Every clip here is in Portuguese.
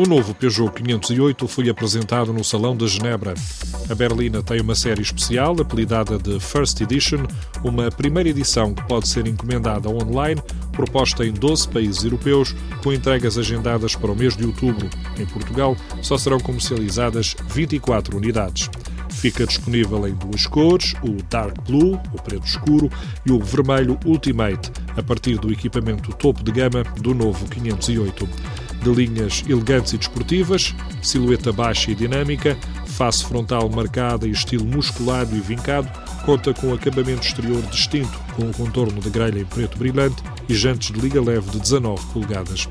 O novo Peugeot 508 foi apresentado no Salão de Genebra. A berlina tem uma série especial, apelidada de First Edition, uma primeira edição que pode ser encomendada online, proposta em 12 países europeus, com entregas agendadas para o mês de outubro. Em Portugal, só serão comercializadas 24 unidades. Fica disponível em duas cores, o Dark Blue, o preto escuro, e o vermelho Ultimate, a partir do equipamento topo de gama do novo 508 de linhas elegantes e desportivas, silhueta baixa e dinâmica, face frontal marcada e estilo musculado e vincado, conta com acabamento exterior distinto, com o contorno de grelha em preto brilhante e jantes de liga leve de 19 polegadas.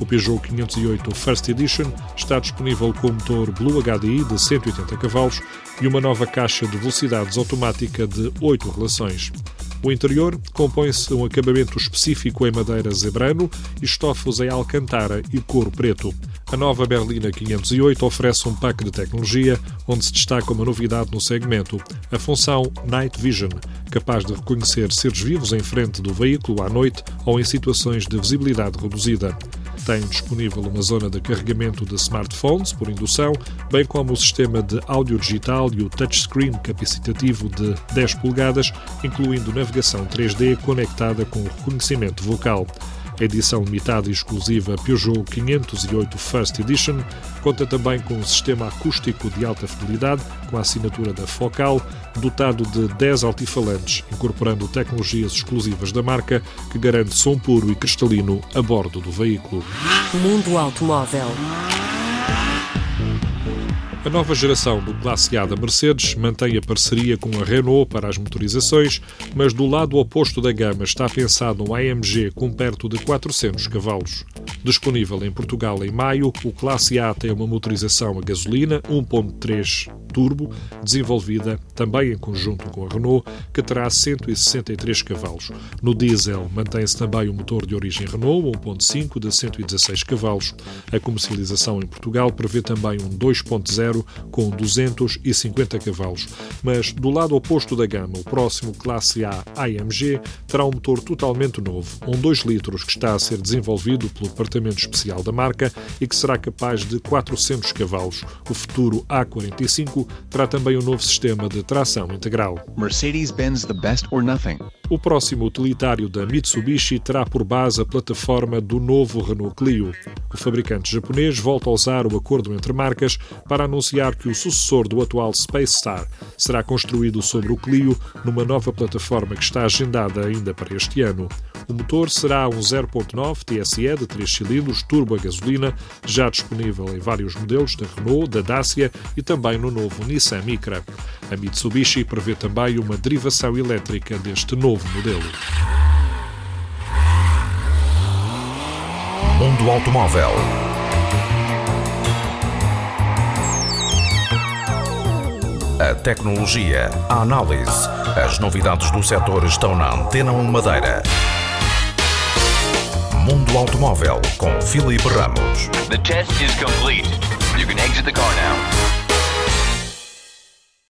O Peugeot 508 First Edition está disponível com motor Blue HDI de 180 cavalos e uma nova caixa de velocidades automática de 8 relações. O interior compõe-se de um acabamento específico em madeira zebrano estofos em alcantara e couro preto. A nova Berlina 508 oferece um pack de tecnologia onde se destaca uma novidade no segmento, a função Night Vision, capaz de reconhecer seres vivos em frente do veículo à noite ou em situações de visibilidade reduzida tem disponível uma zona de carregamento de smartphones por indução, bem como o sistema de áudio digital e o touchscreen capacitativo de 10 polegadas, incluindo navegação 3D conectada com reconhecimento vocal. Edição limitada e exclusiva Peugeot 508 First Edition conta também com um sistema acústico de alta fidelidade, com a assinatura da Focal, dotado de 10 altifalantes, incorporando tecnologias exclusivas da marca, que garante som puro e cristalino a bordo do veículo. Mundo Automóvel a nova geração do Classe A da Mercedes mantém a parceria com a Renault para as motorizações, mas do lado oposto da gama está pensado um AMG com perto de 400 cavalos. Disponível em Portugal em maio, o Classe A tem uma motorização a gasolina 1.3 turbo, desenvolvida também em conjunto com a Renault, que terá 163 cavalos. No diesel mantém-se também o motor de origem Renault 1.5 de 116 cavalos. A comercialização em Portugal prevê também um 2.0 com 250 cavalos. Mas do lado oposto da gama, o próximo Classe A AMG terá um motor totalmente novo, um 2 litros que está a ser desenvolvido pelo Departamento Especial da marca e que será capaz de 400 cavalos. O futuro A45 terá também um novo sistema de tração integral. Mercedes-Benz the best or nothing. O próximo utilitário da Mitsubishi terá por base a plataforma do novo Renault Clio. O fabricante japonês volta a usar o acordo entre marcas para anunciar que o sucessor do atual Space Star será construído sobre o Clio numa nova plataforma que está agendada ainda para este ano. O motor será um 0.9 TSE de 3 cilindros turbo a gasolina, já disponível em vários modelos da Renault, da Dacia e também no novo Nissan Micra. A Mitsubishi prevê também uma derivação elétrica deste novo modelo. Mundo Automóvel A tecnologia, a análise, as novidades do setor estão na Antena 1 Madeira. Mundo Automóvel com Filipe Ramos. The test is complete. You can exit the car now.